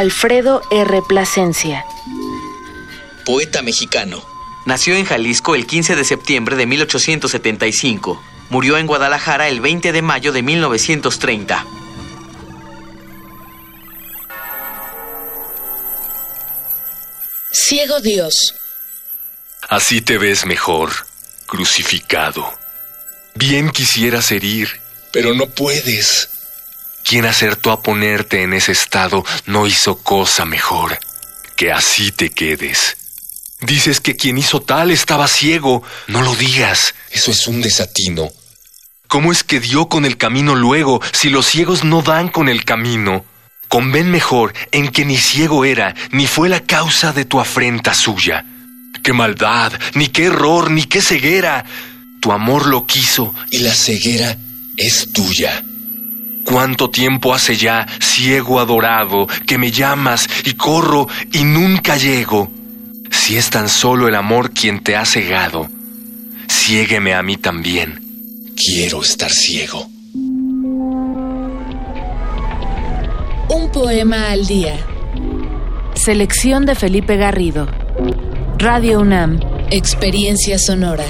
Alfredo R. Plasencia. Poeta mexicano. Nació en Jalisco el 15 de septiembre de 1875. Murió en Guadalajara el 20 de mayo de 1930. Ciego Dios. Así te ves mejor, crucificado. Bien quisieras herir, pero no puedes. Quien acertó a ponerte en ese estado no hizo cosa mejor que así te quedes. Dices que quien hizo tal estaba ciego. No lo digas. Eso es un desatino. ¿Cómo es que dio con el camino luego si los ciegos no dan con el camino? Conven mejor en que ni ciego era, ni fue la causa de tu afrenta suya. ¡Qué maldad! ¡Ni qué error! ¡Ni qué ceguera! Tu amor lo quiso. Y la ceguera es tuya. ¿Cuánto tiempo hace ya, ciego adorado, que me llamas y corro y nunca llego? Si es tan solo el amor quien te ha cegado, ciégueme a mí también. Quiero estar ciego. Un poema al día. Selección de Felipe Garrido. Radio UNAM. Experiencia sonora.